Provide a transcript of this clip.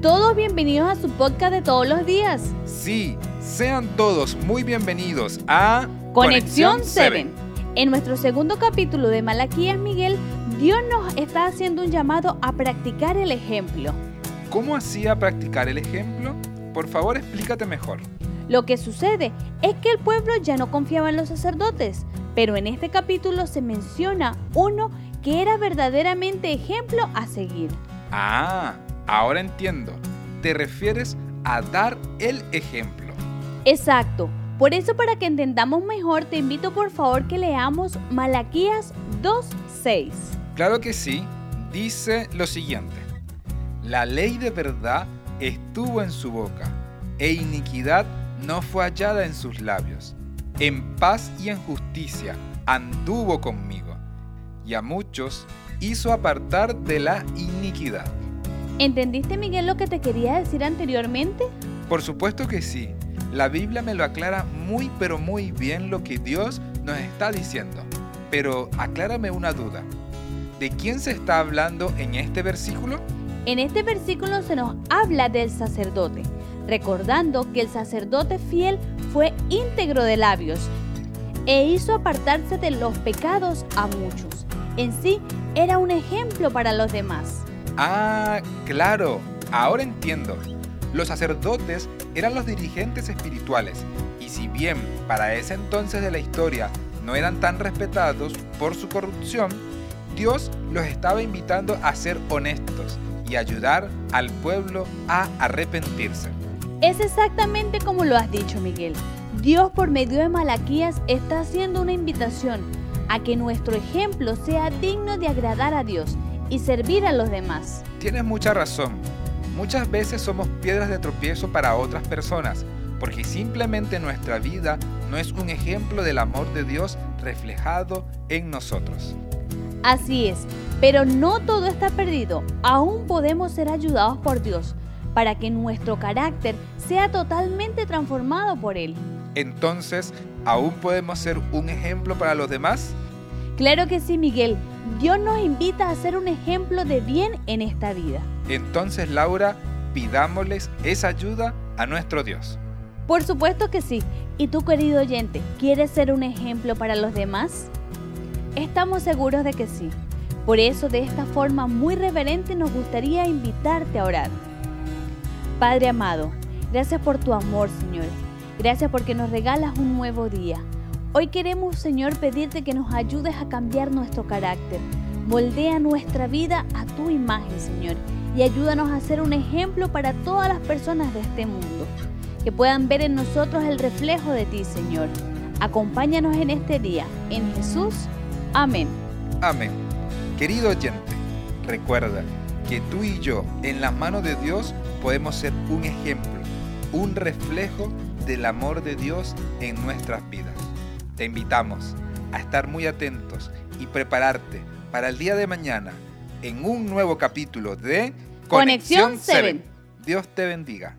todos bienvenidos a su podcast de todos los días. Sí, sean todos muy bienvenidos a Conexión 7. En nuestro segundo capítulo de Malaquías Miguel, Dios nos está haciendo un llamado a practicar el ejemplo. ¿Cómo hacía practicar el ejemplo? Por favor, explícate mejor. Lo que sucede es que el pueblo ya no confiaba en los sacerdotes, pero en este capítulo se menciona uno que era verdaderamente ejemplo a seguir. Ah, ahora entiendo. Te refieres a dar el ejemplo. Exacto. Por eso para que entendamos mejor te invito por favor que leamos Malaquías 2.6. Claro que sí. Dice lo siguiente. La ley de verdad estuvo en su boca e iniquidad no fue hallada en sus labios. En paz y en justicia anduvo conmigo, y a muchos hizo apartar de la iniquidad. ¿Entendiste Miguel lo que te quería decir anteriormente? Por supuesto que sí. La Biblia me lo aclara muy pero muy bien lo que Dios nos está diciendo. Pero aclárame una duda. ¿De quién se está hablando en este versículo? En este versículo se nos habla del sacerdote, recordando que el sacerdote fiel fue íntegro de labios e hizo apartarse de los pecados a muchos. En sí, era un ejemplo para los demás. Ah, claro, ahora entiendo. Los sacerdotes eran los dirigentes espirituales y si bien para ese entonces de la historia no eran tan respetados por su corrupción, Dios los estaba invitando a ser honestos y ayudar al pueblo a arrepentirse. Es exactamente como lo has dicho, Miguel. Dios por medio de Malaquías está haciendo una invitación a que nuestro ejemplo sea digno de agradar a Dios y servir a los demás. Tienes mucha razón. Muchas veces somos piedras de tropiezo para otras personas, porque simplemente nuestra vida no es un ejemplo del amor de Dios reflejado en nosotros. Así es, pero no todo está perdido. Aún podemos ser ayudados por Dios para que nuestro carácter sea totalmente transformado por Él. Entonces, ¿aún podemos ser un ejemplo para los demás? Claro que sí, Miguel. Dios nos invita a ser un ejemplo de bien en esta vida. Entonces, Laura, pidámosles esa ayuda a nuestro Dios. Por supuesto que sí. ¿Y tú, querido oyente, quieres ser un ejemplo para los demás? Estamos seguros de que sí. Por eso, de esta forma muy reverente, nos gustaría invitarte a orar. Padre amado, gracias por tu amor, Señor. Gracias porque nos regalas un nuevo día. Hoy queremos, Señor, pedirte que nos ayudes a cambiar nuestro carácter. Moldea nuestra vida a tu imagen, Señor, y ayúdanos a ser un ejemplo para todas las personas de este mundo, que puedan ver en nosotros el reflejo de ti, Señor. Acompáñanos en este día. En Jesús. Amén. Amén. Querido oyente, recuerda que tú y yo, en las manos de Dios, podemos ser un ejemplo, un reflejo del amor de Dios en nuestras vidas. Te invitamos a estar muy atentos y prepararte para el día de mañana en un nuevo capítulo de Conexión 7. Dios te bendiga.